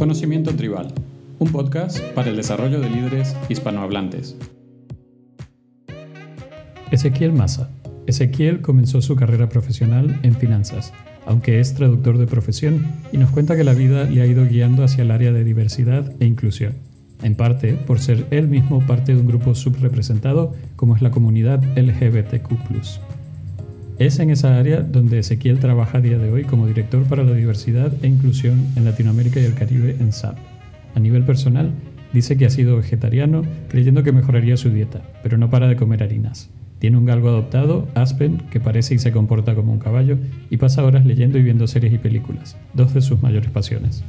Conocimiento Tribal, un podcast para el desarrollo de líderes hispanohablantes. Ezequiel Massa. Ezequiel comenzó su carrera profesional en finanzas, aunque es traductor de profesión, y nos cuenta que la vida le ha ido guiando hacia el área de diversidad e inclusión, en parte por ser él mismo parte de un grupo subrepresentado como es la comunidad LGBTQ. Es en esa área donde Ezequiel trabaja a día de hoy como director para la diversidad e inclusión en Latinoamérica y el Caribe en SAP. A nivel personal, dice que ha sido vegetariano creyendo que mejoraría su dieta, pero no para de comer harinas. Tiene un galgo adoptado, Aspen, que parece y se comporta como un caballo, y pasa horas leyendo y viendo series y películas, dos de sus mayores pasiones.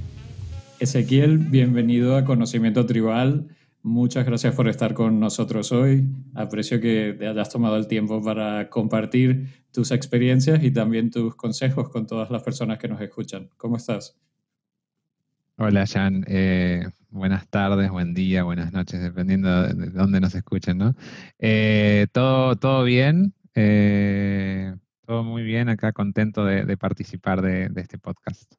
Ezequiel, bienvenido a Conocimiento Tribal. Muchas gracias por estar con nosotros hoy. Aprecio que te hayas tomado el tiempo para compartir tus experiencias y también tus consejos con todas las personas que nos escuchan. ¿Cómo estás? Hola, Jan. Eh, buenas tardes, buen día, buenas noches, dependiendo de dónde nos escuchen, ¿no? Eh, todo, todo bien. Eh, todo muy bien. Acá contento de, participar de este podcast.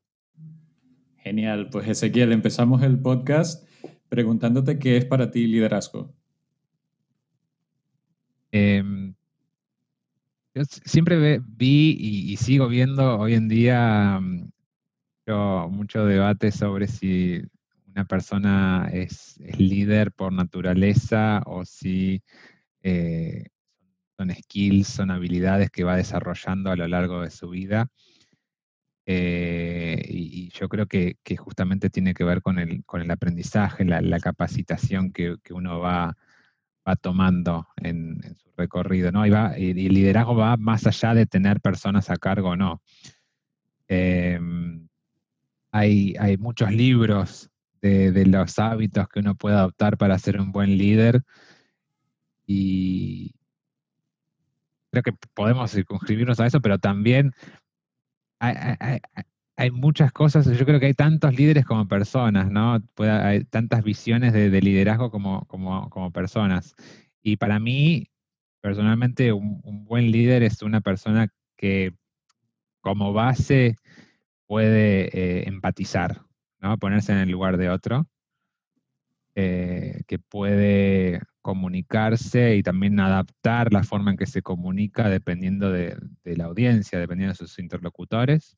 Genial. Pues Ezequiel, empezamos el podcast preguntándote qué es para ti liderazgo. Em, yo siempre vi y, sigo viendo hoy en día mm, mucho, debate sobre si una persona es, líder por naturaleza o si eh, son skills, son habilidades que va desarrollando a lo largo de su vida. Eh, y, yo creo que, justamente tiene que ver con el, con el aprendizaje, la, capacitación que, uno va, va tomando en, su recorrido, ¿no? Y, va, y, el liderazgo va más allá de tener personas a cargo o no. Em, hay, hay, muchos libros de, los hábitos que uno puede adoptar para ser un buen líder y creo que podemos circunscribirnos a eso, pero también hay, muchas cosas, yo creo que hay tantos líderes como personas, ¿no? hay tantas visiones de, liderazgo como, como, personas. Y para mí, personalmente, un, buen líder es una persona que como base puede eh, empatizar, ¿no? Ponerse en el lugar de otro, eh, que puede comunicarse y también adaptar la forma en que se comunica dependiendo de, la audiencia, dependiendo de sus interlocutores,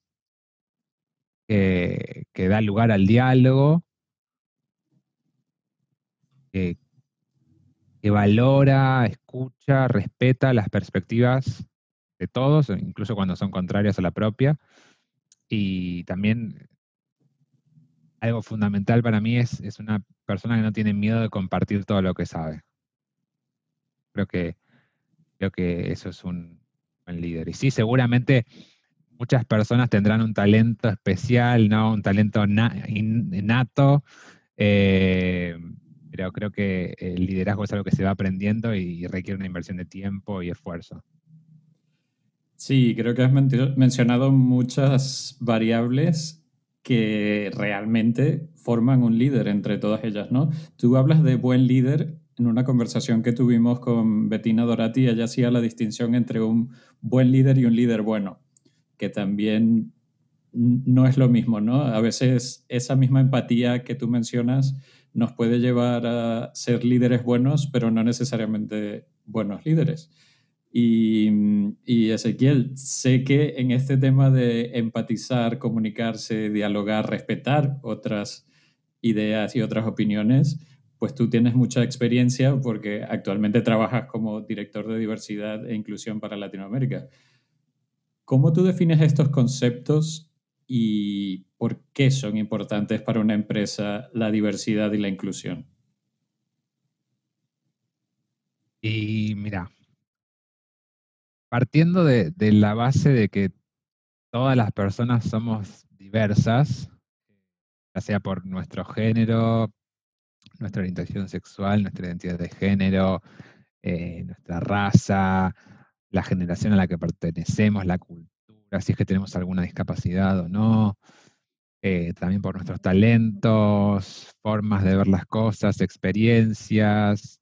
que da lugar al diálogo, que, valora, escucha, respeta las perspectivas de todos, incluso cuando son contrarias a la propia, y también algo fundamental para mí es, es, una persona que no tiene miedo de compartir todo lo que sabe. Creo que, creo que eso es un buen líder. Y sí, seguramente muchas personas tendrán un talento especial, ¿no? Un talento innato, eh, pero creo que el liderazgo es algo que se va aprendiendo y requiere una inversión de tiempo y esfuerzo. Sí, creo que has mencionado muchas variables que realmente forman un líder entre todas ellas, ¿no? Tú hablas de buen líder en una conversación que tuvimos con Bettina Dorati, ella hacía la distinción entre un buen líder y un líder bueno, que también no es lo mismo, ¿no? A veces esa misma empatía que tú mencionas nos puede llevar a ser líderes buenos, pero no necesariamente buenos líderes. Y, y, Ezequiel, sé que en este tema de empatizar, comunicarse, dialogar, respetar otras ideas y otras opiniones, pues tú tienes mucha experiencia porque actualmente trabajas como director de diversidad e inclusión para Latinoamérica. ¿Cómo tú defines estos conceptos y por qué son importantes para una empresa la diversidad y la inclusión? Y mira, partiendo de, la base de que todas las personas somos diversas, ya sea por nuestro género, nuestra orientación sexual, nuestra identidad de género, eh, nuestra raza, la generación a la que pertenecemos, la cultura, si es que tenemos alguna discapacidad o no, eh, también por nuestros talentos, formas de ver las cosas, experiencias,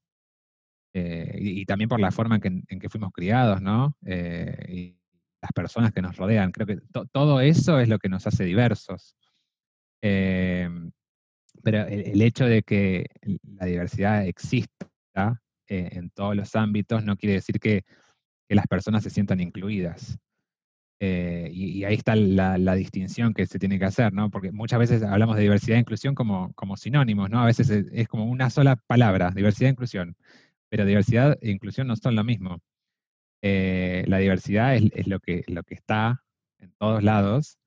eh, y, también por la forma en que, fuimos criados, ¿no? y las personas que nos rodean. Creo que todo eso es lo que nos hace diversos. pero el, hecho de que la diversidad exista eh, en todos los ámbitos no quiere decir que, las personas se sientan incluidas. Eh, y, ahí está la, distinción que se tiene que hacer, ¿no? Porque muchas veces hablamos de diversidad e inclusión como, como sinónimos, ¿no? A veces es, como una sola palabra, diversidad e inclusión. Pero diversidad e inclusión no son lo mismo. Eh, la diversidad es, lo, que, lo que está en todos lados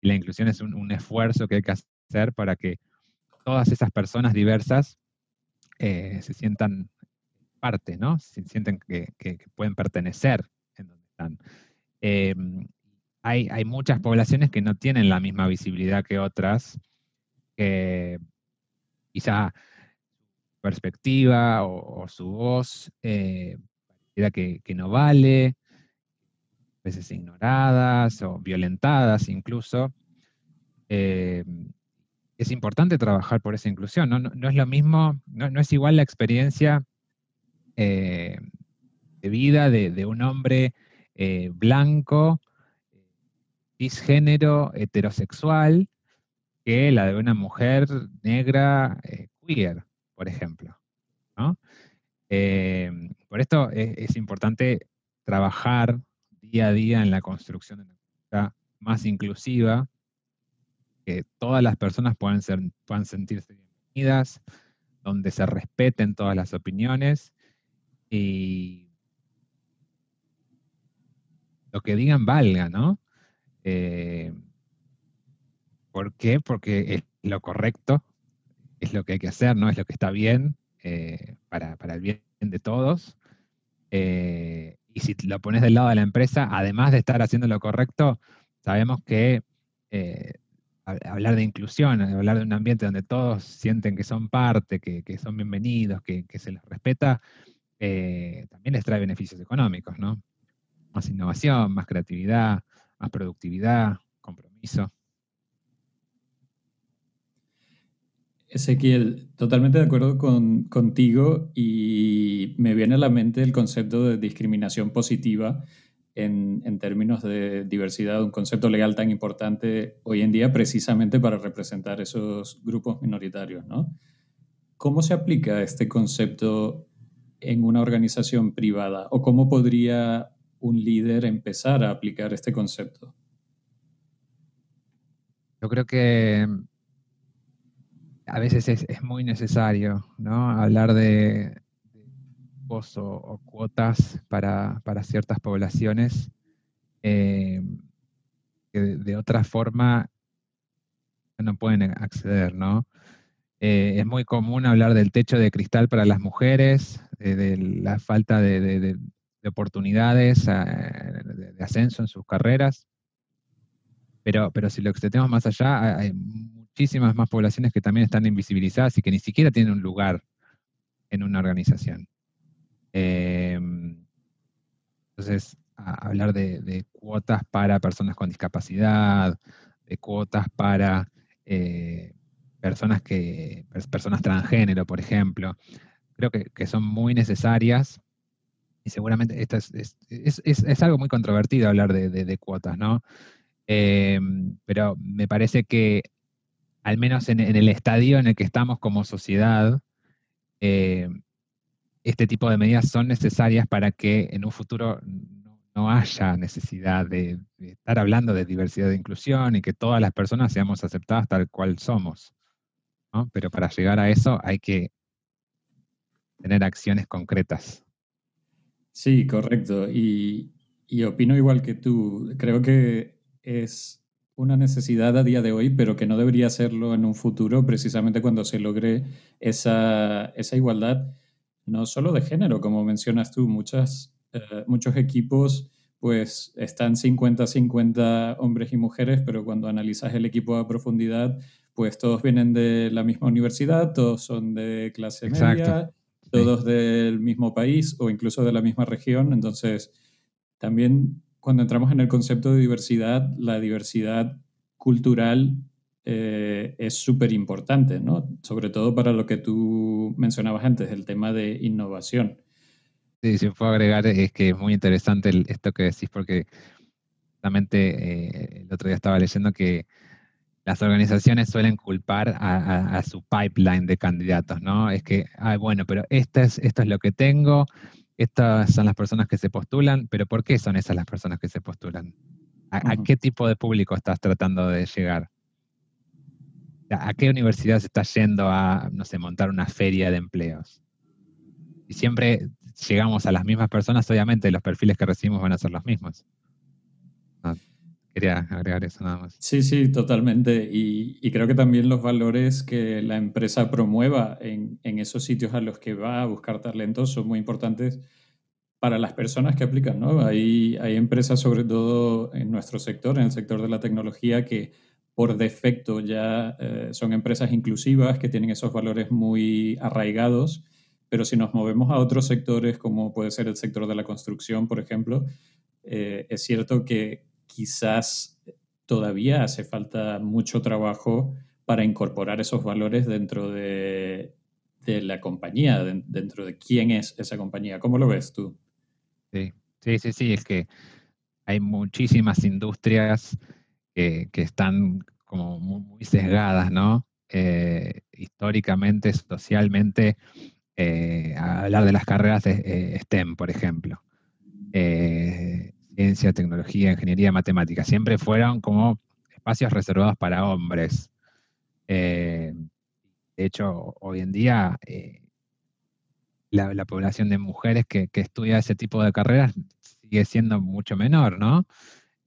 y la inclusión es un, esfuerzo que hay que hacer para que todas esas personas diversas eh, se sientan parte, ¿no? Se sienten que, pueden pertenecer en donde están. Em, hay, hay, muchas poblaciones que no tienen la misma visibilidad que otras, que quizá su perspectiva o, su voz eh, que, no vale, a veces ignoradas o violentadas incluso. Em, es importante trabajar por esa inclusión, no, no, es lo mismo, no, no, es igual la experiencia eh, de vida de, un hombre eh, blanco, cisgénero, heterosexual, que la de una mujer negra, eh, queer, por ejemplo. por esto es, importante trabajar día a día en la construcción de una cultura más inclusiva, que todas las personas puedan, ser, puedan sentirse bienvenidas, donde se respeten todas las opiniones y lo que digan valga, ¿no? Eh, ¿Por qué? Porque es lo correcto, es lo que hay que hacer, ¿no? Es lo que está bien eh, para, el bien de todos. Eh, y si lo pones del lado de la empresa, además de estar haciendo lo correcto, sabemos que hablar de inclusión, hablar de un ambiente donde todos sienten que son parte, que, son bienvenidos, que, que, se les respeta, eh, también les trae beneficios económicos, ¿no? Más innovación, más creatividad, más productividad, compromiso. Ezequiel, totalmente de acuerdo con, contigo y me viene a la mente el concepto de discriminación positiva en, en, términos de diversidad, un concepto legal tan importante hoy en día precisamente para representar esos grupos minoritarios, ¿no? ¿Cómo se aplica este concepto en una organización privada? ¿O cómo podría un líder empezar a aplicar este concepto? Yo creo que a veces es, muy necesario ¿no? hablar de, cupos o, cuotas para, ciertas poblaciones eh, que de, otra forma no pueden acceder, ¿no? Eh, es muy común hablar del techo de cristal para las mujeres, de, la falta de, oportunidades eh, de, ascenso en sus carreras. Pero, pero si lo extendemos más allá, hay muchísimas más poblaciones que también están invisibilizadas y que ni siquiera tienen un lugar en una organización. Em, entonces, hablar de, cuotas para personas con discapacidad, de cuotas para eh, personas que personas transgénero, por ejemplo, creo que, son muy necesarias y seguramente esto es, algo muy controvertido hablar de, cuotas, ¿no? Eh, pero me parece que al menos en, el estadio en el que estamos como sociedad, eh, este tipo de medidas son necesarias para que en un futuro no, haya necesidad de, estar hablando de diversidad e inclusión y que todas las personas seamos aceptadas tal cual somos. Pero para llegar a eso hay que tener acciones concretas. Sí, correcto. Y, opino igual que tú. Creo que es una necesidad a día de hoy, pero que no debería serlo en un futuro, precisamente cuando se logre esa, igualdad, no solo de género, como mencionas tú, muchas, eh, muchos equipos pues están 50-50 hombres y mujeres, pero cuando analizas el equipo a profundidad, pues todos vienen de la misma universidad, todos son de clase media, todos del mismo país o incluso de la misma región. Entonces, también cuando entramos en el concepto de diversidad, la diversidad cultural eh, es súper importante, ¿no? Sobre todo para lo que tú mencionabas antes, el tema de innovación. Sí, si puedo agregar, es que es muy interesante esto que decís, porque justamente eh, el otro día estaba leyendo que las organizaciones suelen culpar a, su pipeline de candidatos, ¿no? Es que, ah, bueno, pero esto es, esto es lo que tengo, estas son las personas que se postulan, pero ¿por qué son esas las personas que se postulan? ¿A, qué tipo de público estás tratando de llegar? ¿A qué universidad se está yendo a, no sé, montar una feria de empleos? Y siempre llegamos a las mismas personas, obviamente los perfiles que recibimos van a ser los mismos. Quería agregar eso nada más. Sí, sí, totalmente. Y, creo que también los valores que la empresa promueva en, en, esos sitios a los que va a buscar talentos son muy importantes para las personas que aplican. ¿no? Hay, hay empresas, sobre todo en nuestro sector, en el sector de la tecnología, que por defecto ya eh, son empresas inclusivas, que tienen esos valores muy arraigados pero si nos movemos a otros sectores, como puede ser el sector de la construcción, por ejemplo, eh, es cierto que quizás todavía hace falta mucho trabajo para incorporar esos valores dentro de, la compañía, dentro de quién es esa compañía. ¿Cómo lo ves tú? Sí, sí, sí, sí, es que hay muchísimas industrias que, están como muy, sesgadas, ¿no? Eh, históricamente, socialmente, eh, hablar de las carreras de eh, STEM, por ejemplo. Ciencia, tecnología, ingeniería, matemática. Siempre fueron como espacios reservados para hombres. de hecho, hoy en día la, población de mujeres que, estudia ese tipo de carreras sigue siendo mucho menor, ¿no?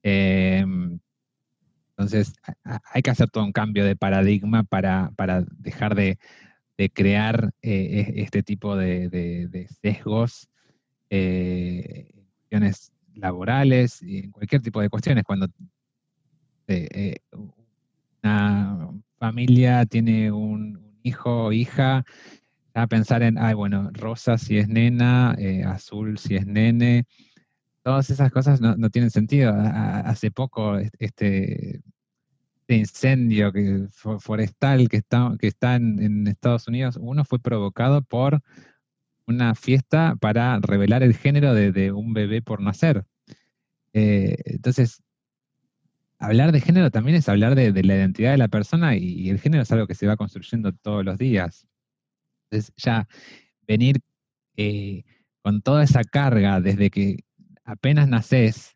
entonces, hay que hacer todo un cambio de paradigma para dejar de, de crear eh, e, este tipo de, sesgos eh, cuestiones laborales y en cualquier tipo de cuestiones. Cuando eh, una familia tiene un, hijo o hija, a pensar en, ay, bueno, rosa si es nena, azul si es nene, todas esas cosas no, no tienen sentido. hace poco este, incendio que, forestal que está, que está en, Estados Unidos, uno fue provocado por una fiesta para revelar el género de, un bebé por nacer. Eh, entonces, hablar de género también es hablar de, la identidad de la persona y, el género es algo que se va construyendo todos los días. Entonces, ya venir eh, con toda esa carga desde que apenas naces,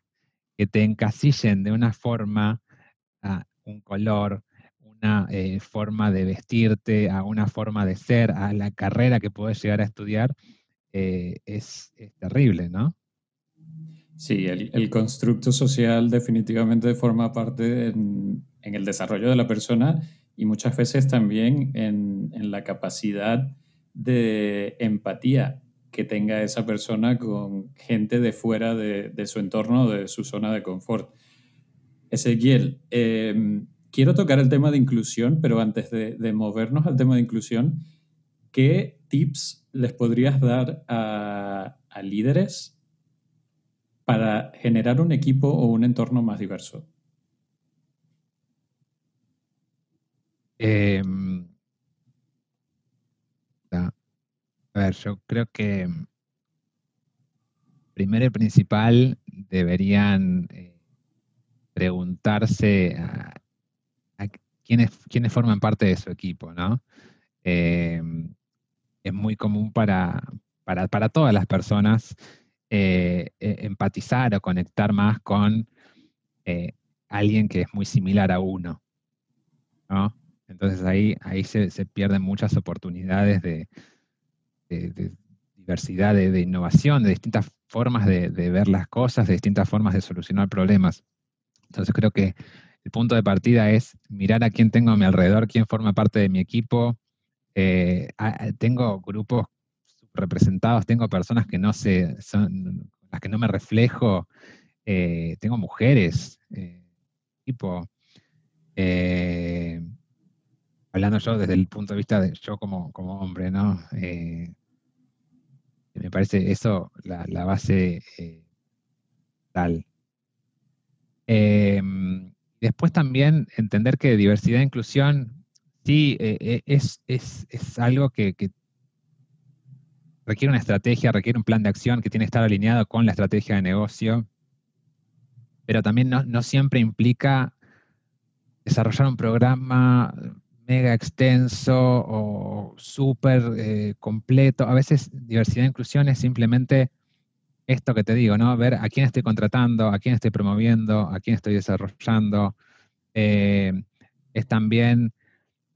que te encasillen de una forma un color, una eh, forma de vestirte, a una forma de ser, a la carrera que puedes llegar a estudiar, eh, es, terrible, ¿no? Sí, el, constructo social definitivamente forma parte en, el desarrollo de la persona y muchas veces también en, la capacidad de empatía que tenga esa persona con gente de fuera de, su entorno, de su zona de confort. Ezequiel, em, quiero tocar el tema de inclusión, pero antes de, movernos al tema de inclusión, ¿qué tips les podrías dar a, líderes para generar un equipo o un entorno más diverso? Em, a ver, yo creo que primero y principal deberían eh, preguntarse a, quiénes, forman parte de su equipo, ¿no? Eh, es muy común para, para, todas las personas eh, e, empatizar o conectar más con eh, alguien que es muy similar a uno, ¿no? Entonces ahí, ahí se, pierden muchas oportunidades de, diversidad, de, innovación, de distintas formas de, ver las cosas, de distintas formas de solucionar problemas. Entonces creo que el punto de partida es mirar a quién tengo a mi alrededor, quién forma parte de mi equipo. Eh, tengo grupos representados, tengo personas que no se, son las que no me reflejo, eh, tengo mujeres, eh, tipo, hablando yo desde el punto de vista de yo como, como hombre, ¿no? me parece eso la, la base tal. Después también entender que diversidad e inclusión sí eh, eh, es, algo que, requiere una estrategia, requiere un plan de acción que tiene que estar alineado con la estrategia de negocio, pero también no, siempre implica desarrollar un programa mega extenso o súper eh, completo. A veces diversidad e inclusión es simplemente esto que te digo, ¿no? Ver a quién estoy contratando, a quién estoy promoviendo, a quién estoy desarrollando. Eh, es también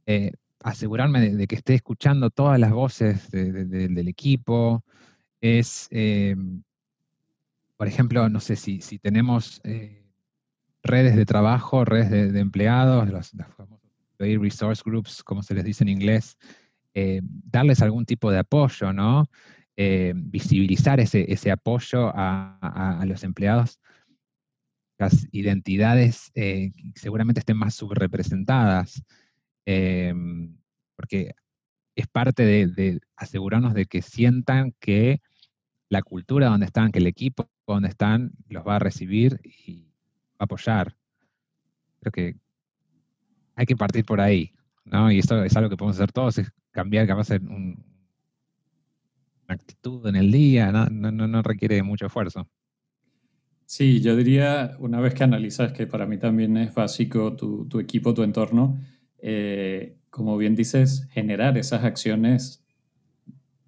eh, asegurarme de, que esté escuchando todas las voces del equipo. Es, por ejemplo, no sé si, si tenemos redes de trabajo, redes de, empleados, los, famosos resource groups, como se les dice en inglés, eh, darles algún tipo de apoyo, ¿no? Eh, visibilizar ese, ese apoyo a, los empleados, las identidades eh, seguramente estén más subrepresentadas, porque es parte de, asegurarnos de que sientan que la cultura donde están, que el equipo donde están los va a recibir y va a apoyar. Creo que hay que partir por ahí, ¿no? Y eso es algo que podemos hacer todos, es cambiar capaz una actitud en el día, no, no, requiere mucho esfuerzo. Sí, yo diría, una vez que analizas que para mí también es básico tu, equipo, tu entorno, eh, como bien dices, generar esas acciones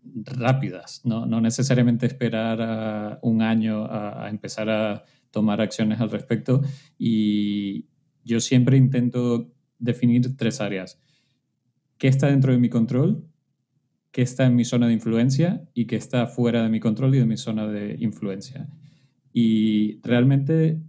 rápidas, no, necesariamente esperar un año a, empezar a tomar acciones al respecto. Y yo siempre intento definir tres áreas. ¿Qué está dentro de mi control? ¿Qué está en mi zona de influencia? Y qué está fuera de mi control y de mi zona de influencia. Y realmente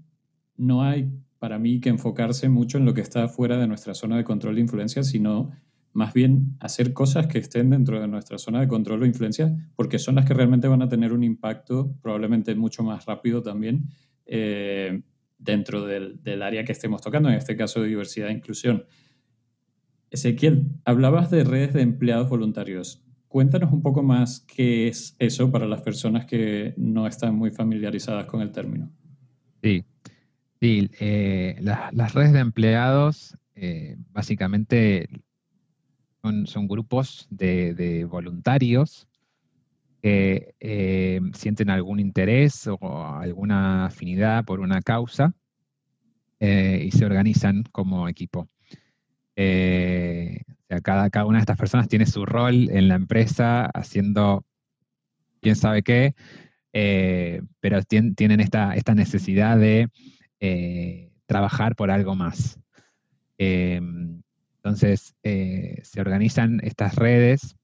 no hay para mí que enfocarse mucho en lo que está fuera de nuestra zona de control e influencia, sino más bien hacer cosas que estén dentro de nuestra zona de control o influencia, porque son las que realmente van a tener un impacto probablemente mucho más rápido también eh, dentro del, área que estemos tocando, en este caso de diversidad e inclusión. Ezequiel, hablabas de redes de empleados voluntarios. Cuéntanos un poco más qué es eso para las personas que no están muy familiarizadas con el término. Sí, sí eh, las redes de empleados eh, básicamente son, grupos de voluntarios que eh, sienten algún interés o alguna afinidad por una causa y se organizan como equipo. Eh, cada, cada una de estas personas tiene su rol en la empresa haciendo quién sabe qué, pero tienen esta, esta, necesidad de trabajar por algo más. entonces, se organizan estas redes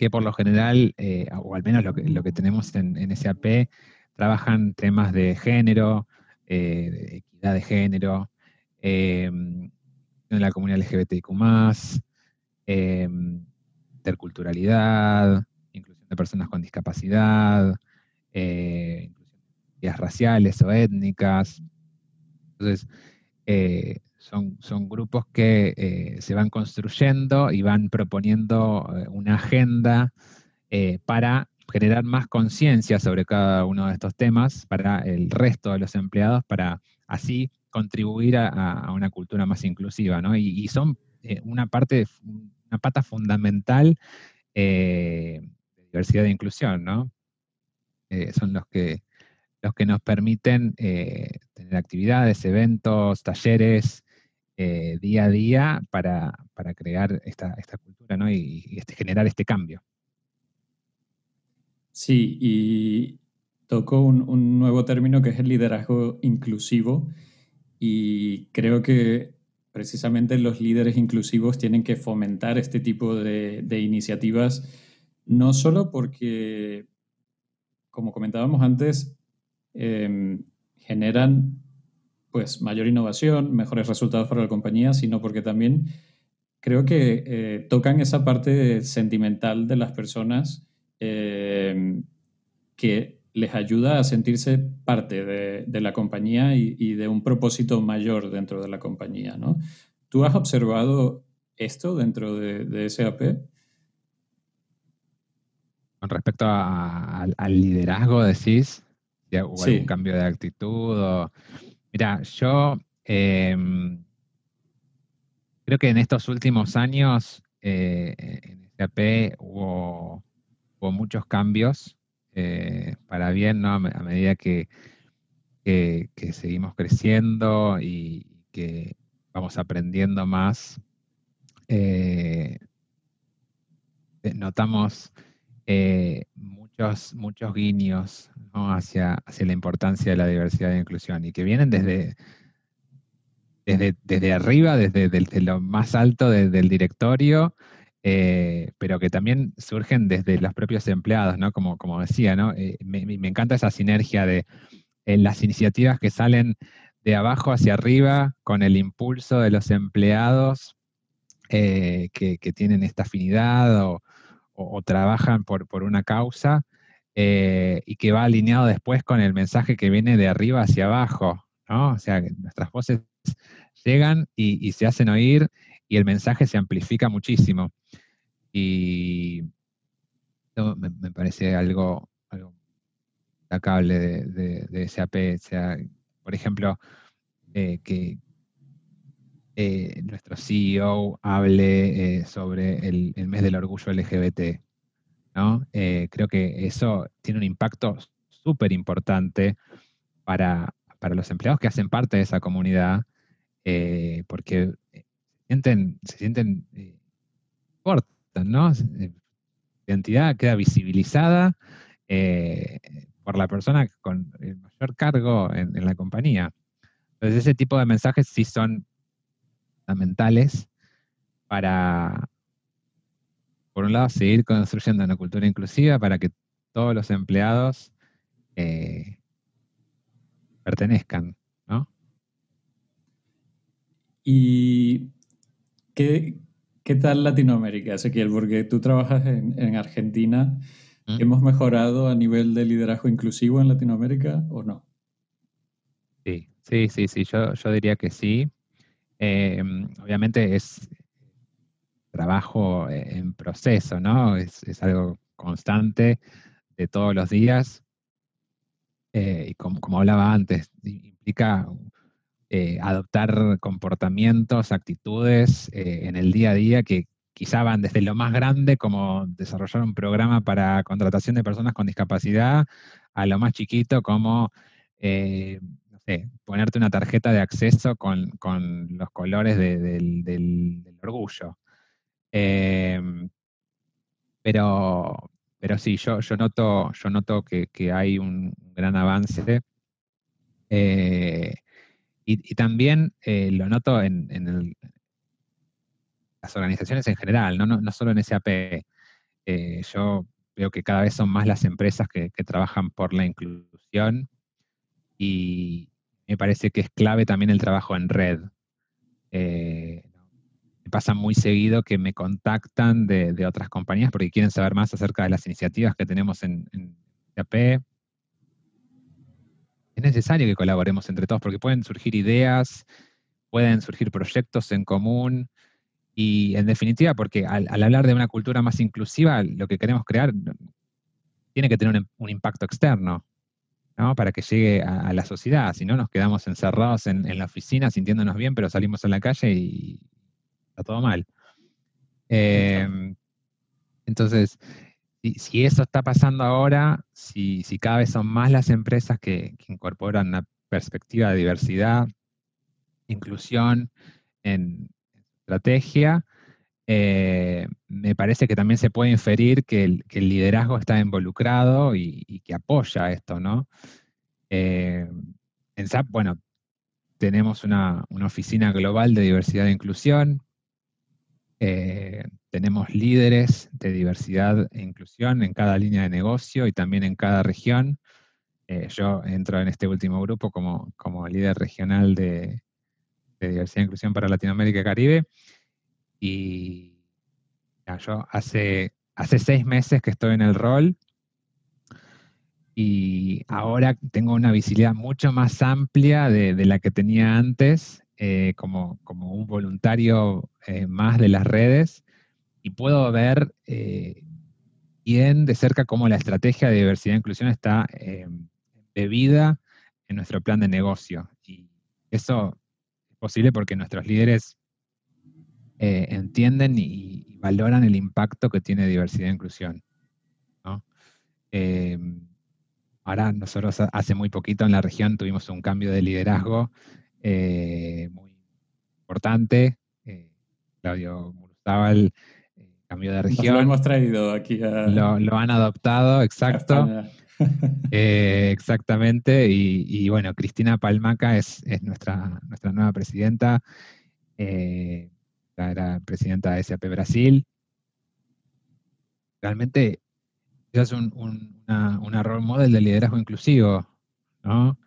que por lo general, eh, o al menos lo que, lo que tenemos en, en, SAP, trabajan temas de género, eh, de equidad de género, em, en la comunidad LGBTIQ, em, interculturalidad, inclusión de personas con discapacidad, eh, raciales o étnicas. Entonces, son, grupos que eh, se van construyendo y van proponiendo eh, una agenda eh, para generar más conciencia sobre cada uno de estos temas para el resto de los empleados, para así contribuir a, una cultura más inclusiva, ¿no? Y, son una parte, una pata fundamental de diversidad e inclusión, ¿no? son los que, los que nos permiten tener actividades, eventos, talleres, eh, día a día para, crear esta, cultura ¿no? y, este, generar este cambio. Sí, y tocó un, nuevo término que es el liderazgo inclusivo y creo que precisamente los líderes inclusivos tienen que fomentar este tipo de, iniciativas, no solo porque, como comentábamos antes, em, generan pues mayor innovación, mejores resultados para la compañía, sino porque también creo que eh, tocan esa parte sentimental de las personas eh, que les ayuda a sentirse parte de, la compañía y, de un propósito mayor dentro de la compañía. ¿no? ¿Tú has observado esto dentro de, SAP? Con respecto al liderazgo, decís, ¿hubo algún cambio de actitud? O... Mira, yo em, creo que en estos últimos años eh, en SAP hubo, muchos cambios eh, para bien, ¿no? A, medida que, seguimos creciendo y que vamos aprendiendo más, eh, eh, notamos muchos, muchos guiños hacia, hacia la importancia de la diversidad e inclusión y que vienen desde, desde, arriba, desde, lo más alto del directorio, pero que también surgen desde los propios empleados, ¿no? Como, como decía, ¿no? me, me, encanta esa sinergia de las iniciativas que salen de abajo hacia arriba con el impulso de los empleados eh, que, tienen esta afinidad o, trabajan por, una causa eh, y que va alineado después con el mensaje que viene de arriba hacia abajo, ¿no? O sea, nuestras voces llegan y, se hacen oír y el mensaje se amplifica muchísimo. Y me, parece algo, algo destacable de, SAP. Sea, por ejemplo, eh, que eh, nuestro CEO hable eh, sobre el, mes del orgullo LGBT. ¿no? creo que eso tiene un impacto súper importante para, los empleados que hacen parte de esa comunidad, porque se sienten, se sienten ¿no? La identidad queda visibilizada por la persona con el mayor cargo en, la compañía. Entonces ese tipo de mensajes sí son fundamentales para, por un lado, seguir construyendo una cultura inclusiva para que todos los empleados eh, pertenezcan, ¿no? ¿Y qué, tal Latinoamérica, Ezequiel? Porque tú trabajas en Argentina. ¿Hemos mejorado a nivel de liderazgo inclusivo en Latinoamérica o no? Sí, sí, sí, sí, yo, yo diría que sí. Em, obviamente es trabajo en proceso, ¿no? Es, algo constante de todos los días. Eh, y como, hablaba antes, implica eh, adoptar comportamientos, actitudes eh, en el día a día que, quizá van desde lo más grande, como desarrollar un programa para contratación de personas con discapacidad, a lo más chiquito, como eh, ponerte una tarjeta de acceso con, los colores del, orgullo. Em, pero, pero sí, yo, yo noto, yo noto que, hay un gran avance. Y, también eh, lo noto en, las organizaciones en general, no, no, solo en SAP. Eh, yo veo que cada vez son más las empresas que, trabajan por la inclusión y me parece que es clave también el trabajo en red. Eh, me pasa muy seguido que me contactan de, otras compañías porque quieren saber más acerca de las iniciativas que tenemos en, en SAP. Es necesario que colaboremos entre todos porque pueden surgir ideas, pueden surgir proyectos en común, y en definitiva, porque al, hablar de una cultura más inclusiva, lo que queremos crear tiene que tener un, impacto externo, ¿no? Para que llegue a, la sociedad. Si no, nos quedamos encerrados en, la oficina sintiéndonos bien, pero salimos a la calle y está todo mal. Em, entonces, si, eso está pasando ahora, si, cada vez son más las empresas que, incorporan una perspectiva de diversidad, inclusión en, estrategia, eh, me parece que también se puede inferir que el, liderazgo está involucrado y, que apoya esto, ¿no? Eh, en SAP, bueno, tenemos una, oficina global de diversidad e inclusión, eh, tenemos líderes de diversidad e inclusión en cada línea de negocio y también en cada región. yo entro en este último grupo como, como líder regional de, de diversidad e inclusión para Latinoamérica y Caribe. Y yo hace, hace seis meses que estoy en el rol y ahora tengo una visibilidad mucho más amplia de, la que tenía antes, eh, como, como, un voluntario eh, más de las redes, y puedo ver eh, bien de cerca cómo la estrategia de diversidad e inclusión está bebida en nuestro plan de negocio. Y eso posible porque nuestros líderes eh, entienden y, valoran el impacto que tiene diversidad e inclusión. Eh, ahora nosotros hace muy poquito en la región tuvimos un cambio de liderazgo eh, muy importante. Eh, Claudio Muruzábal eh, cambió de región. lo hemos traído aquí a... Lo, han adoptado, exacto. exactamente. Y, bueno, Cristina Palmaca es, nuestra, nuestra nueva presidenta. era presidenta de SAP Brasil. Realmente es un, una, una role model de liderazgo inclusivo, ¿no?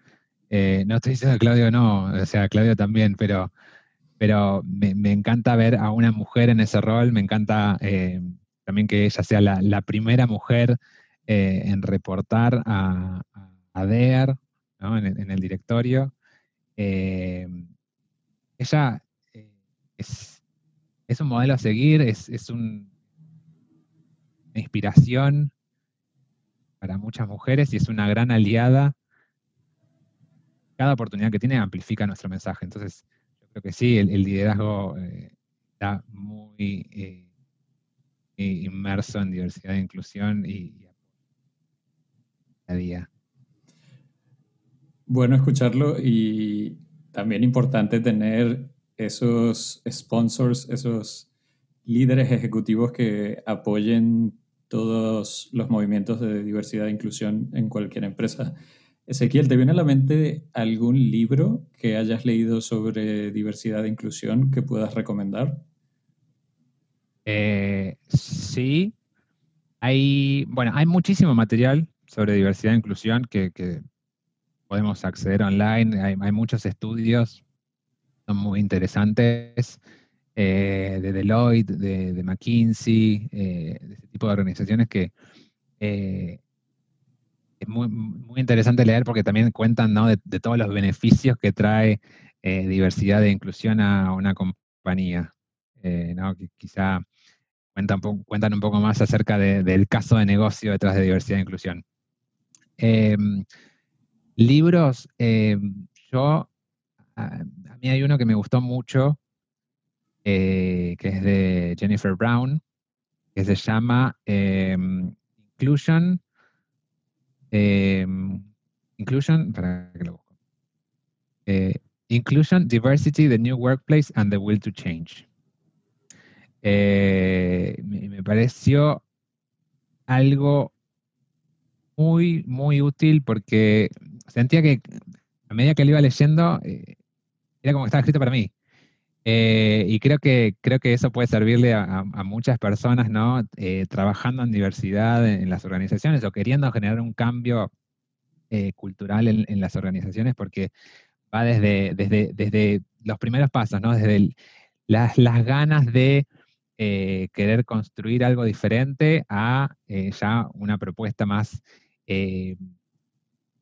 Eh, no estoy diciendo que Claudio no, o sea, Claudio también, pero, pero me, encanta ver a una mujer en ese rol, me encanta eh, también que ella sea la, primera mujer eh, en reportar a, a DER en, el directorio. ella es, es, un modelo a seguir, es, es un, una inspiración para muchas mujeres y es una gran aliada cada oportunidad que tiene amplifica nuestro mensaje. Entonces, yo creo que sí, el, liderazgo eh, está muy eh, inmerso en diversidad e inclusión y, a día. Bueno escucharlo y también importante tener esos sponsors, esos líderes ejecutivos que apoyen todos los movimientos de diversidad e inclusión en cualquier empresa. Ezequiel, ¿te viene a la mente algún libro que hayas leído sobre diversidad e inclusión que puedas recomendar? Eh, sí, hay, bueno, hay muchísimo material sobre diversidad e inclusión que, podemos acceder online. Hay, muchos estudios, son muy interesantes, eh, de Deloitte, de, McKinsey, eh, de ese tipo de organizaciones que es muy, muy, interesante leer porque también cuentan de, todos los beneficios que trae eh, diversidad e inclusión a una compañía. Eh, que quizá cuentan, cuentan, un poco más acerca del caso de negocio detrás de diversidad e inclusión. Em, libros, em, yo, a, mí hay uno que me gustó mucho, eh, que es de Jennifer Brown, que se llama em, Inclusion Em, inclusion, para que lo busco. Eh, inclusion, Diversity, the New Workplace and the Will to Change. Eh, me, pareció algo muy, muy útil porque sentía que a medida que lo iba leyendo, eh, era como que estaba escrito para mí. Eh, y creo que, creo que eso puede servirle a, muchas personas, ¿no? Eh, trabajando en diversidad en, las organizaciones o queriendo generar un cambio eh, cultural en, las organizaciones, porque va desde, desde, desde los primeros pasos, ¿no? Desde las, las, ganas de querer construir algo diferente a ya una propuesta más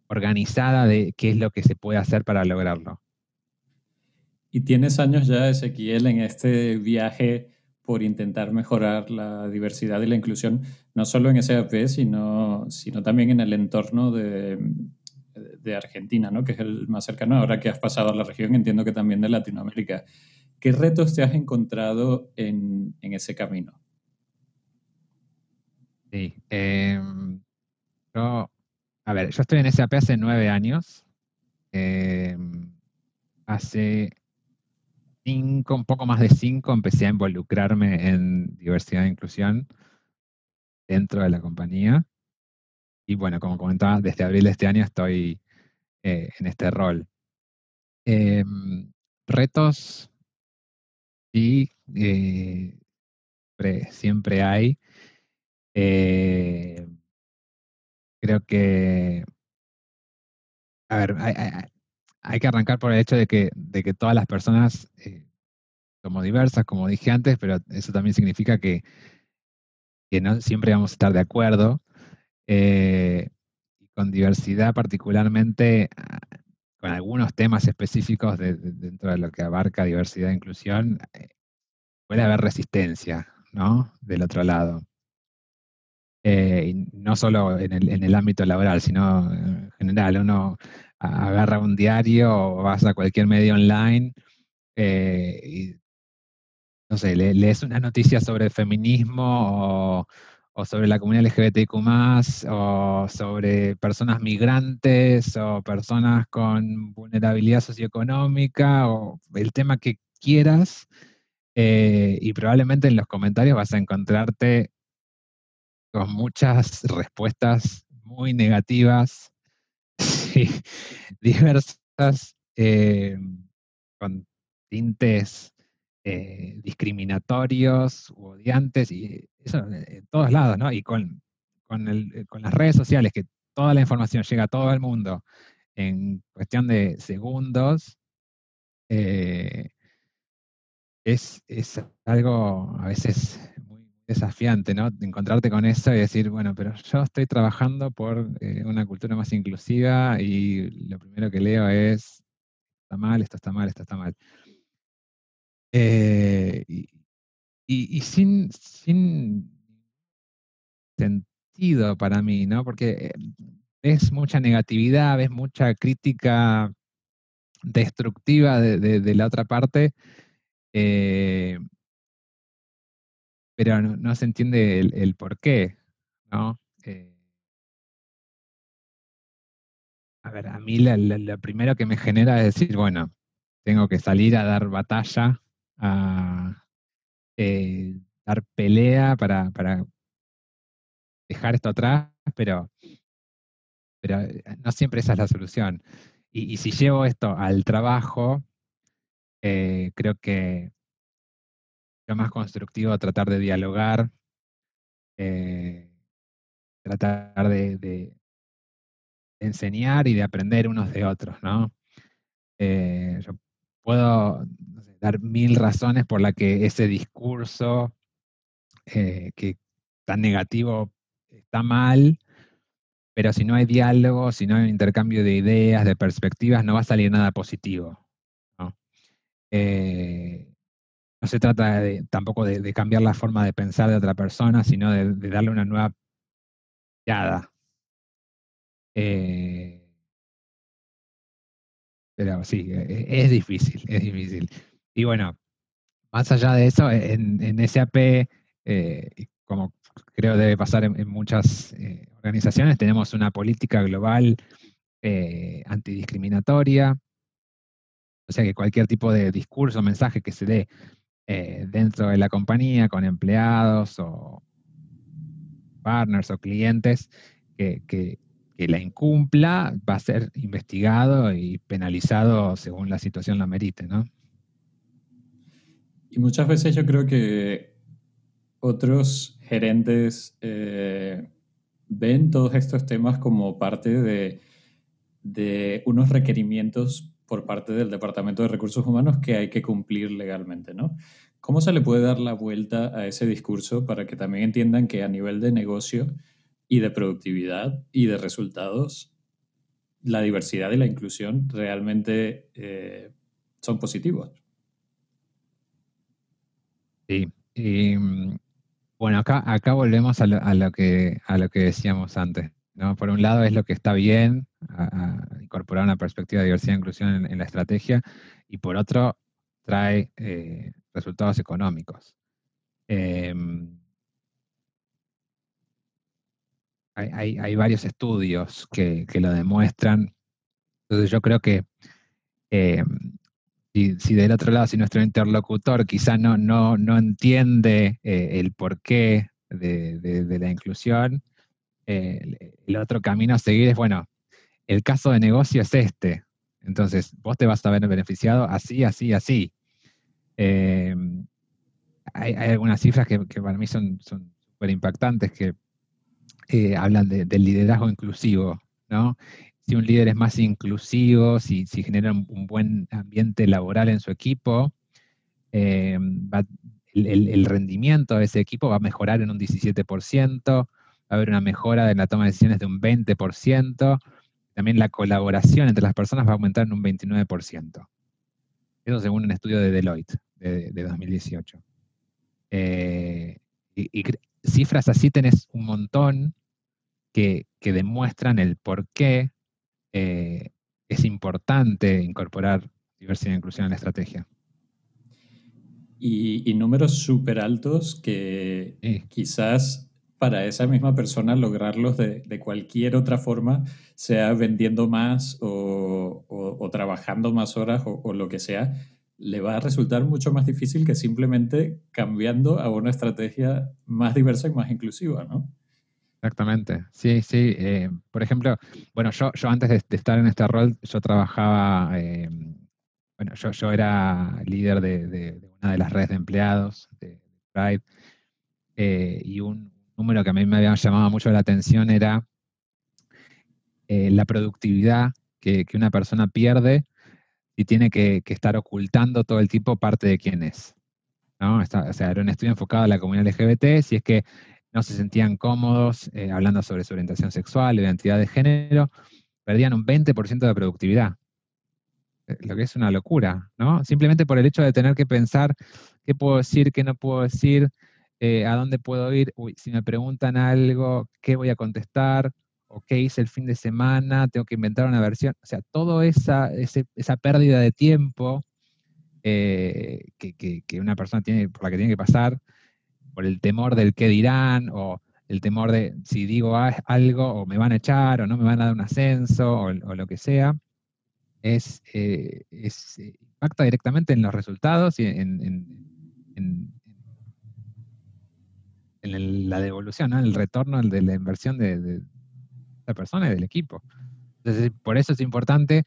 organizada de qué es lo que se puede hacer para lograrlo. Y tienes años ya, Ezequiel, en este viaje por intentar mejorar la diversidad y la inclusión, no solo en SAP, sino, sino también en el entorno de, de Argentina, ¿no? que es el más cercano. Ahora que has pasado a la región, entiendo que también de Latinoamérica. ¿Qué retos te has encontrado en, en ese camino? Sí. Em, yo, a ver, yo estoy en SAP hace nueve años. Em, hace cinco, un poco más de cinco, empecé a involucrarme en diversidad e inclusión dentro de la compañía. Y bueno, como comentaba, desde abril de este año estoy eh, en este rol. Em, retos, sí, eh, siempre, hay. Eh, creo que, a ver, hay, hay que arrancar por el hecho de que, de que todas las personas eh, somos diversas, como dije antes, pero eso también significa que, no siempre vamos a estar de acuerdo. Eh, con diversidad particularmente, ah, con algunos temas específicos dentro de lo que abarca diversidad e inclusión, eh, puede haber resistencia, ¿no? Del otro lado. y no solo en el, en el ámbito laboral, sino en general. Uno agarra un diario o vas a cualquier medio online eh, y, no sé, lees una noticia sobre el feminismo o, sobre la comunidad LGBTQ o sobre personas migrantes o personas con vulnerabilidad socioeconómica o el tema que, quieras eh, y probablemente en los comentarios vas a encontrarte con muchas respuestas muy negativas, diversas, eh, con tintes eh, discriminatorios u odiantes, y eso en todos lados, ¿no? Y con, con, las redes sociales, que toda la información llega a todo el mundo en cuestión de segundos, es, es, algo a veces desafiante, ¿no? Encontrarte con eso y decir, bueno, pero yo estoy trabajando por eh, una cultura más inclusiva y lo primero que leo es, está mal, esto está mal, esto está mal. Eh, y, sin, sin sentido para mí, ¿no? Porque eh, ves mucha negatividad, ves mucha crítica destructiva de la otra parte pero no, se entiende el, por qué, ¿no? Eh, a ver, a mí lo primero que me genera es decir, bueno, tengo que salir a dar batalla, a eh, dar pelea para, dejar esto atrás, pero, pero no siempre esa es la solución. y si llevo esto al trabajo, eh, creo que más constructivo tratar de dialogar, eh, tratar de, enseñar y de aprender unos de otros, ¿no? Eh, yo puedo dar mil razones por las que ese discurso que tan negativo está mal, pero si no hay diálogo, si no hay intercambio de ideas, de perspectivas, no va a salir nada positivo. Eh, no se trata tampoco de, cambiar la forma de pensar de otra persona, sino de, darle una nueva mirada. Eh, pero sí, e, e, es, difícil, es difícil. Y bueno, más allá de eso, en, SAP, eh, como creo debe pasar en, muchas organizaciones, tenemos una política global antidiscriminatoria, o sea que cualquier tipo de discurso mensaje que se dé eh, dentro de la compañía con empleados o partners o clientes que, la incumpla va a ser investigado y penalizado según la situación lo merite, ¿no? Y muchas veces yo creo que otros gerentes eh, ven todos estos temas como parte de, de unos requerimientos por parte del Departamento de Recursos Humanos que hay que cumplir legalmente, ¿no? ¿Cómo se le puede dar la vuelta a ese discurso para que también entiendan que a nivel de negocio y de productividad y de resultados, la diversidad y la inclusión realmente eh, son positivos? Sí. Mm, bueno, acá, acá volvemos a lo, que, a lo que decíamos antes. ¿No? Por un lado es lo que está bien, incorporar una perspectiva de diversidad e inclusión en, la estrategia, y por otro trae eh, resultados económicos. Em, hay, varios estudios que, lo demuestran. Entonces yo creo que em, si, del otro lado, si nuestro interlocutor quizá no, no, no entiende eh, el porqué de la inclusión, eh, el otro camino a seguir es, bueno, el caso de negocio es este. Entonces, vos te vas a ver beneficiado así, así, así. Eh, hay, algunas cifras que, para mí son súper impactantes que eh, hablan del liderazgo inclusivo, ¿no? Si un líder es más inclusivo, si, genera un, buen ambiente laboral en su equipo, el, el, rendimiento de ese equipo va a mejorar en un 17%, va a haber una mejora en la toma de decisiones de un 20%, también la colaboración entre las personas va a aumentar en un 29%. Eso según un estudio de Deloitte de, 2018. Eh, y, cifras así tenés un montón que, demuestran el por qué eh, es importante incorporar diversidad e inclusión en la estrategia. Y, números súper altos que quizás para esa misma persona lograrlos de, cualquier otra forma, sea vendiendo más o, trabajando más horas o, lo que sea, le va a resultar mucho más difícil que simplemente cambiando a una estrategia más diversa y más inclusiva, ¿no? Exactamente, sí, sí. Eh, por ejemplo, bueno, yo, yo antes de, estar en este rol, yo trabajaba, eh, bueno, yo, yo, era líder de, una de las redes de empleados de Pride, eh, y un número que a mí me había llamado mucho la atención era la productividad que, que, una persona pierde y tiene que, estar ocultando todo el tiempo parte de quién es. ¿no? o sea, era un estudio enfocado a la comunidad LGBT, si es que no se sentían cómodos eh, hablando sobre su orientación sexual, identidad de género, perdían un 20% de productividad. Eh, lo que es una locura, ¿no? Simplemente por el hecho de tener que pensar qué puedo decir, qué no puedo decir, eh, a dónde puedo ir, si me preguntan algo, qué voy a contestar, o qué hice el fin de semana, tengo que inventar una versión. O sea, toda esa, esa pérdida de tiempo eh, que, una persona tiene, por la que tiene que pasar, por el temor del qué dirán, o el temor de si digo algo, o me van a echar, o no me van a dar un ascenso, o, lo que sea, es, eh, impacta directamente en los resultados y en, en, la devolución, el retorno de la inversión de persona y del equipo. Entonces, por eso es importante,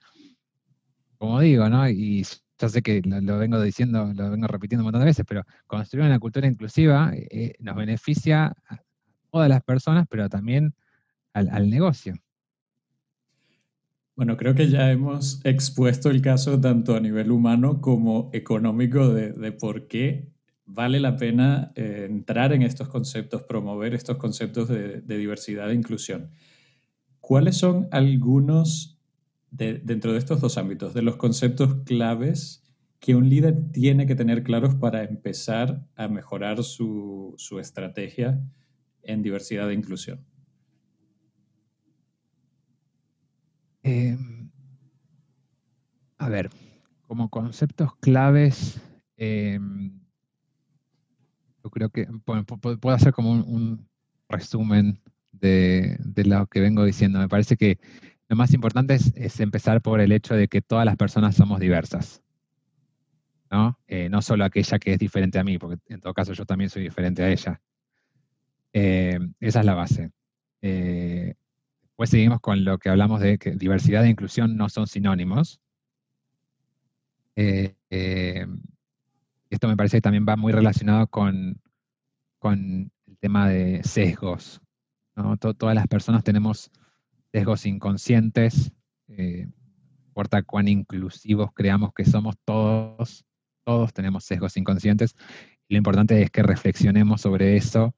como digo, ¿no? Y ya sé que lo, vengo diciendo, lo vengo repitiendo un montón de veces, pero construir una cultura inclusiva eh, nos beneficia a todas las personas, pero también al, negocio. Bueno, creo que ya hemos expuesto el caso tanto a nivel humano como económico de, por qué vale la pena eh, entrar en estos conceptos, promover estos conceptos de, diversidad e inclusión. ¿Cuáles son algunos dentro de estos dos ámbitos, de los conceptos claves que un líder tiene que tener claros para empezar a mejorar su, estrategia en diversidad e inclusión? Em, a ver, como conceptos claves, em, yo creo que puedo hacer como un resumen de, lo que vengo diciendo. Me parece que lo más importante es, empezar por el hecho de que todas las personas somos diversas. ¿no? Eh, no solo aquella que es diferente a mí, porque en todo caso yo también soy diferente a ella. Eh, esa es la base. Eh, después seguimos con lo que hablamos de que diversidad e inclusión no son sinónimos. Esto me parece que también va muy relacionado con, con el tema de sesgos, todas las personas tenemos sesgos inconscientes, eh, importa cuán inclusivos creamos que somos todos, todos tenemos sesgos inconscientes. lo importante es que reflexionemos sobre eso,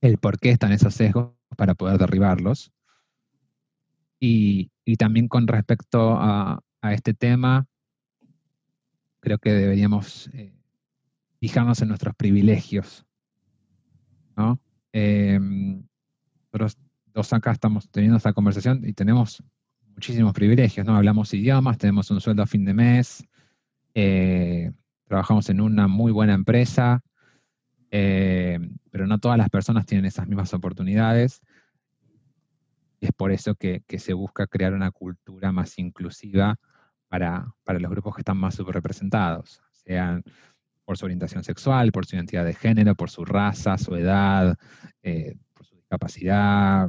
el por qué están esos sesgos para poder derribarlos. Y, también con respecto a, este tema, creo que deberíamos eh, fijarnos en nuestros privilegios. Em, nosotros dos acá estamos teniendo esta conversación y tenemos muchísimos privilegios, ¿no? Hablamos idiomas, tenemos un sueldo a fin de mes, eh, trabajamos en una muy buena empresa, eh, pero no todas las personas tienen esas mismas oportunidades. Es por eso que, se busca crear una cultura más inclusiva para, los grupos que están más subrepresentados, sean por su orientación sexual, por su identidad de género, por su raza, su edad, eh, capacidad,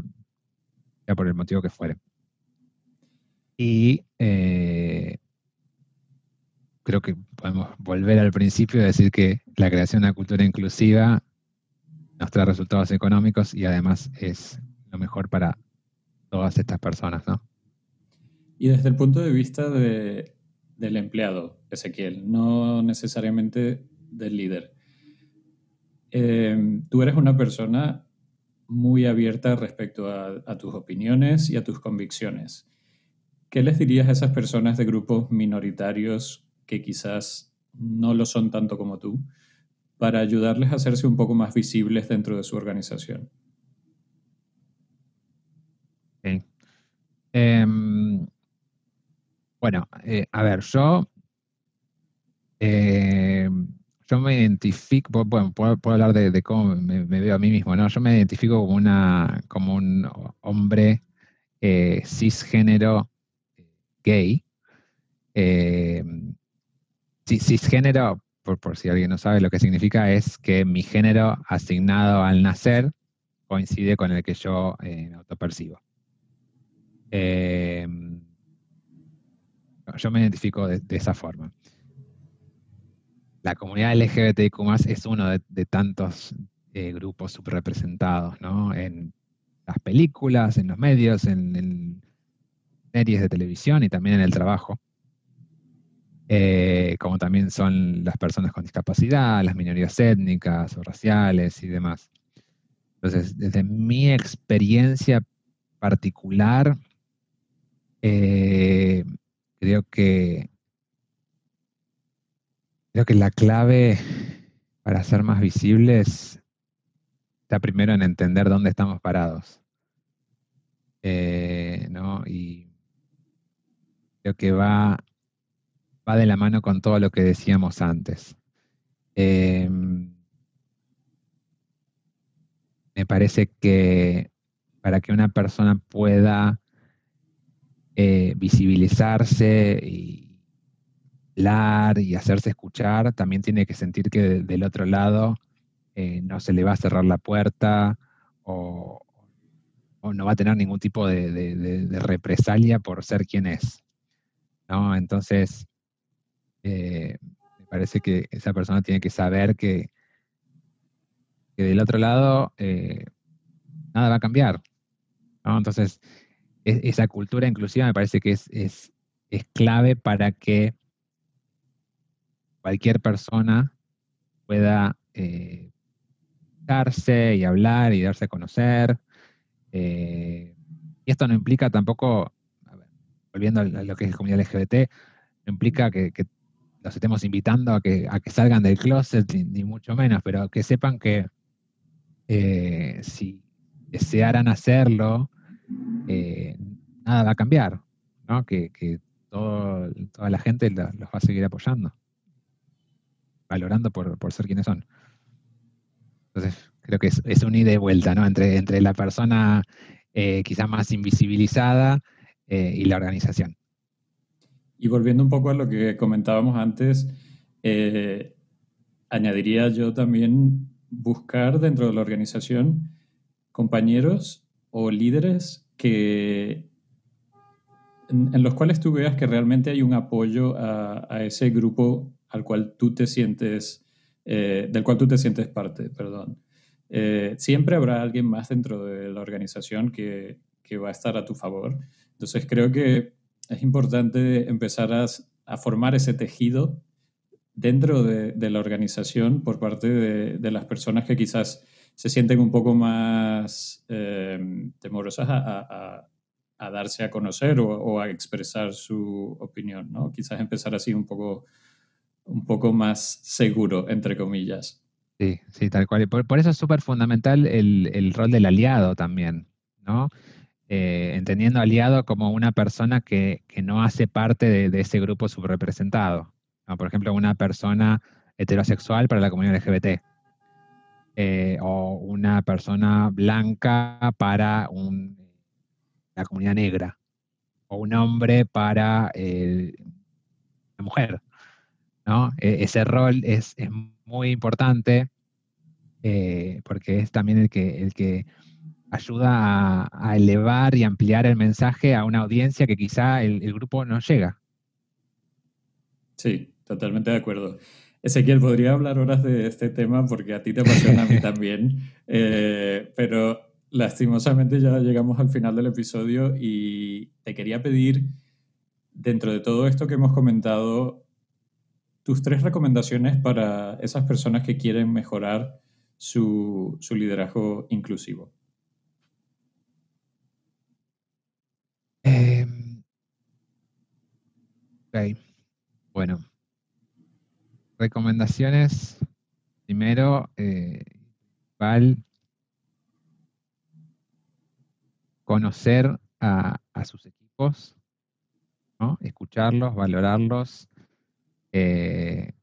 ya por el motivo que fuere. Y eh, creo que podemos volver al principio y decir que la creación de una cultura inclusiva nos trae resultados económicos y además es lo mejor para todas estas personas, ¿no? Y desde el punto de vista de, del empleado, Ezequiel, no necesariamente del líder. Eh, tú eres una persona muy abierta respecto a, tus opiniones y a tus convicciones. ¿Qué les dirías a esas personas de grupos minoritarios que quizás no lo son tanto como tú para ayudarles a hacerse un poco más visibles dentro de su organización? Em, bueno, eh, a ver, yo em, yo me identifico, bueno, puedo, hablar de, cómo me, veo a mí mismo, ¿no? Yo me identifico como, una, como un hombre eh, cisgénero gay. Eh, cisgénero, por, por si alguien no sabe lo que significa, es que mi género asignado al nacer coincide con el que yo eh, autopercibo. Em, yo me identifico de, esa forma. La comunidad LGBTIQ es uno de, tantos eh, grupos subrepresentados, ¿no? En las películas, en los medios, en, series de televisión y también en el trabajo. Eh, como también son las personas con discapacidad, las minorías étnicas o raciales y demás. Entonces, desde mi experiencia particular, eh, creo que creo que la clave para ser más visibles está primero en entender dónde estamos parados. Eh, ¿no? Y creo que va, va de la mano con todo lo que decíamos antes. Eh, me parece que para que una persona pueda eh, visibilizarse y hablar y hacerse escuchar, también tiene que sentir que del otro lado eh, no se le va a cerrar la puerta o, no va a tener ningún tipo de, represalia por ser quien es. Entonces, eh, me parece que esa persona tiene que saber que que del otro lado nada va a cambiar. Entonces, esa cultura inclusiva me parece que es, es, clave para que cualquier persona pueda eh, darse y hablar y darse a conocer. Eh, y esto no implica tampoco, volviendo a lo que es comunidad LGBT, no implica que, los estemos invitando a que, a que salgan del closet, ni, mucho menos, pero que sepan que eh, si desearan hacerlo, eh, nada va a cambiar, ¿no? que, toda la gente los va a seguir apoyando, valorando por, ser quienes son. Entonces, creo que es, un ida y vuelta ¿no? entre, entre la persona eh, quizás más invisibilizada y la organización. Y volviendo un poco a lo que comentábamos antes, añadiría yo también buscar dentro de la organización compañeros o líderes que en, los cuales tú veas que realmente hay un apoyo a, ese grupo al cual tú te sientes, eh, del cual tú te sientes parte, perdón. Eh, siempre habrá alguien más dentro de la organización que, que, va a estar a tu favor. Entonces creo que es importante empezar a, a formar ese tejido dentro de, la organización por parte de, las personas que quizás se sienten un poco más eh, temorosas a, darse a conocer o, a expresar su opinión, ¿no? Quizás empezar así un poco, un poco más seguro, entre comillas. Sí, sí, tal cual. Por, por eso es súper fundamental el, rol del aliado también, ¿no? Eh, entendiendo aliado como una persona que, no hace parte de, de ese grupo subrepresentado. Por ejemplo, una persona heterosexual para la comunidad LGBT. Eh, o una persona blanca para la comunidad negra. O un hombre para eh, la mujer. E, ese rol es, muy importante eh, porque es también el que, el que ayuda a, elevar y ampliar el mensaje a una audiencia que quizá el grupo no llega. Sí, Totalmente de acuerdo. Ezequiel, podría hablar horas de este tema porque a ti te apasiona, a mí también, eh, pero lastimosamente ya llegamos al final del episodio y te quería pedir, dentro de todo esto que hemos comentado, tus tres recomendaciones para esas personas que quieren mejorar su, su liderazgo inclusivo. Eh, Bueno, recomendaciones. Primero, eh, conocer a, sus equipos, escucharlos, valorarlos, eh,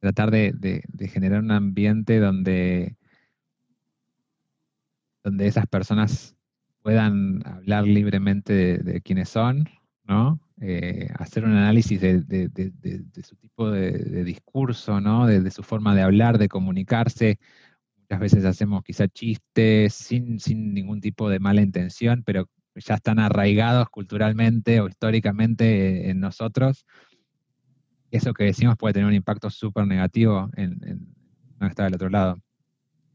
tratar de, generar un ambiente donde, donde esas personas puedan hablar libremente de, quiénes son, ¿no? Eh, hacer un análisis de, su tipo de, discurso, ¿no? De, su forma de hablar, de comunicarse. Muchas veces hacemos quizá chistes sin, ningún tipo de mala intención, pero ya están arraigados culturalmente o históricamente en nosotros. Eso que decimos puede tener un impacto súper negativo en, en no está del otro lado.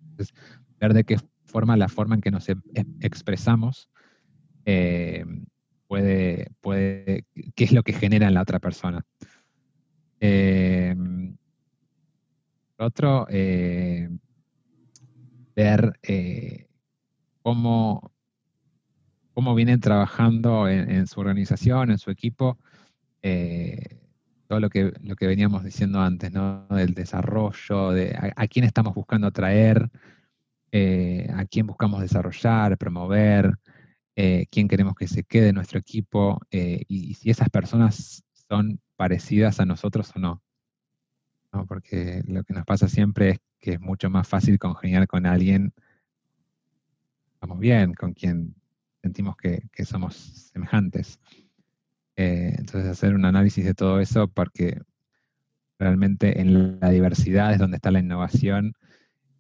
Entonces, ver de qué forma, la forma en que nos expresamos, eh, puede, puede, qué es lo que genera en la otra persona. Eh, otro, eh, ver cómo, cómo vienen trabajando en, su organización, en su equipo, todo lo que, lo que veníamos diciendo antes, ¿no? Del desarrollo, de a, quién estamos buscando atraer, a quién buscamos desarrollar, promover, eh, quién queremos que se quede en nuestro equipo eh, y, si esas personas son parecidas a nosotros o no. Porque lo que nos pasa siempre es que es mucho más fácil congeniar con alguien, vamos bien, con quien sentimos que, somos semejantes. Eh, entonces hacer un análisis de todo eso porque realmente en la diversidad es donde está la innovación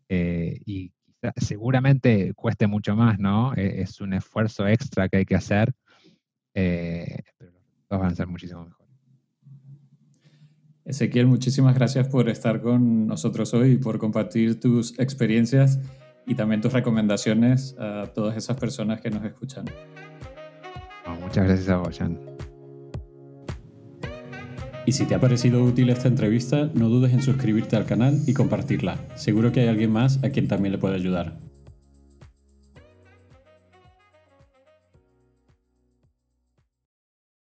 y seguramente cueste mucho más, ¿no? E, es un esfuerzo extra que hay que hacer, eh, pero los resultados van a ser muchísimo mejores. Ezequiel, muchísimas gracias por estar con nosotros hoy y por compartir tus experiencias y también tus recomendaciones a todas esas personas que nos escuchan. muchas gracias a vos, Jan. Y si te ha parecido útil esta entrevista, no dudes en suscribirte al canal y compartirla. Seguro que hay alguien más a quien también le puede ayudar.